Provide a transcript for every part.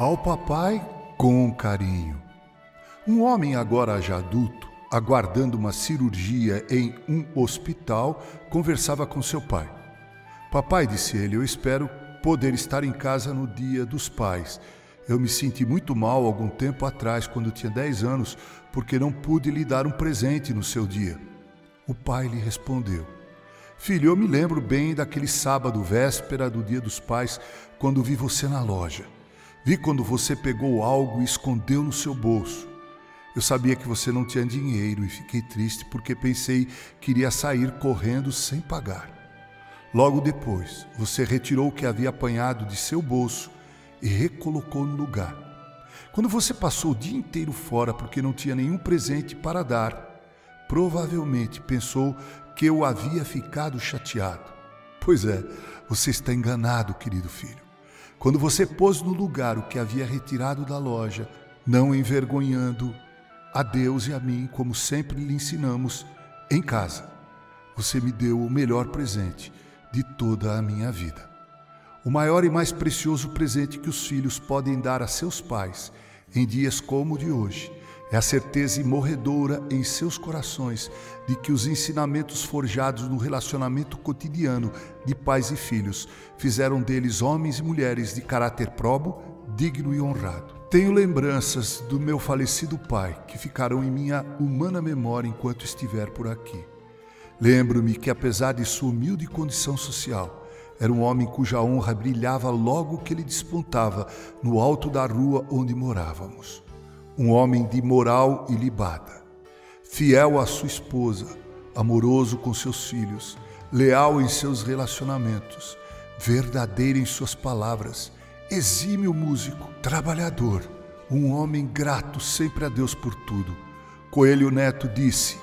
Ao papai, com carinho. Um homem agora já adulto, aguardando uma cirurgia em um hospital, conversava com seu pai. Papai, disse ele, eu espero poder estar em casa no dia dos pais. Eu me senti muito mal algum tempo atrás, quando tinha 10 anos, porque não pude lhe dar um presente no seu dia. O pai lhe respondeu: Filho, eu me lembro bem daquele sábado, véspera do dia dos pais, quando vi você na loja. Vi quando você pegou algo e escondeu no seu bolso. Eu sabia que você não tinha dinheiro e fiquei triste porque pensei que iria sair correndo sem pagar. Logo depois, você retirou o que havia apanhado de seu bolso e recolocou no lugar. Quando você passou o dia inteiro fora porque não tinha nenhum presente para dar, provavelmente pensou que eu havia ficado chateado. Pois é, você está enganado, querido filho. Quando você pôs no lugar o que havia retirado da loja, não envergonhando a Deus e a mim, como sempre lhe ensinamos em casa, você me deu o melhor presente de toda a minha vida. O maior e mais precioso presente que os filhos podem dar a seus pais em dias como o de hoje é a certeza imorredora em seus corações de que os ensinamentos forjados no relacionamento cotidiano de pais e filhos fizeram deles homens e mulheres de caráter probo, digno e honrado. Tenho lembranças do meu falecido pai que ficarão em minha humana memória enquanto estiver por aqui. Lembro-me que, apesar de sua humilde condição social, era um homem cuja honra brilhava logo que ele despontava no alto da rua onde morávamos. Um homem de moral ilibada, fiel à sua esposa, amoroso com seus filhos, leal em seus relacionamentos, verdadeiro em suas palavras, exímio músico, trabalhador, um homem grato sempre a Deus por tudo. Coelho Neto disse: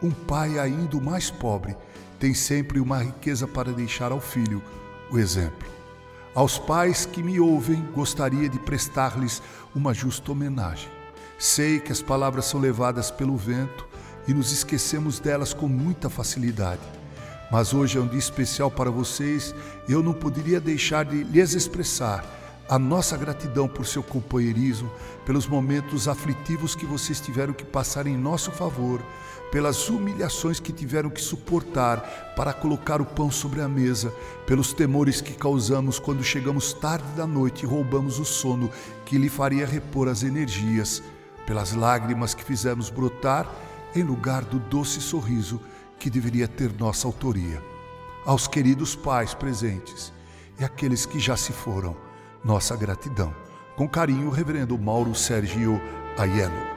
um pai, ainda mais pobre, tem sempre uma riqueza para deixar ao filho, o exemplo. Aos pais que me ouvem, gostaria de prestar-lhes uma justa homenagem. Sei que as palavras são levadas pelo vento e nos esquecemos delas com muita facilidade. Mas hoje é um dia especial para vocês e eu não poderia deixar de lhes expressar a nossa gratidão por seu companheirismo, pelos momentos aflitivos que vocês tiveram que passar em nosso favor, pelas humilhações que tiveram que suportar para colocar o pão sobre a mesa, pelos temores que causamos quando chegamos tarde da noite e roubamos o sono que lhe faria repor as energias, pelas lágrimas que fizemos brotar em lugar do doce sorriso que deveria ter nossa autoria. Aos queridos pais presentes e aqueles que já se foram, nossa gratidão. Com carinho, Reverendo Mauro Sergio Aiello.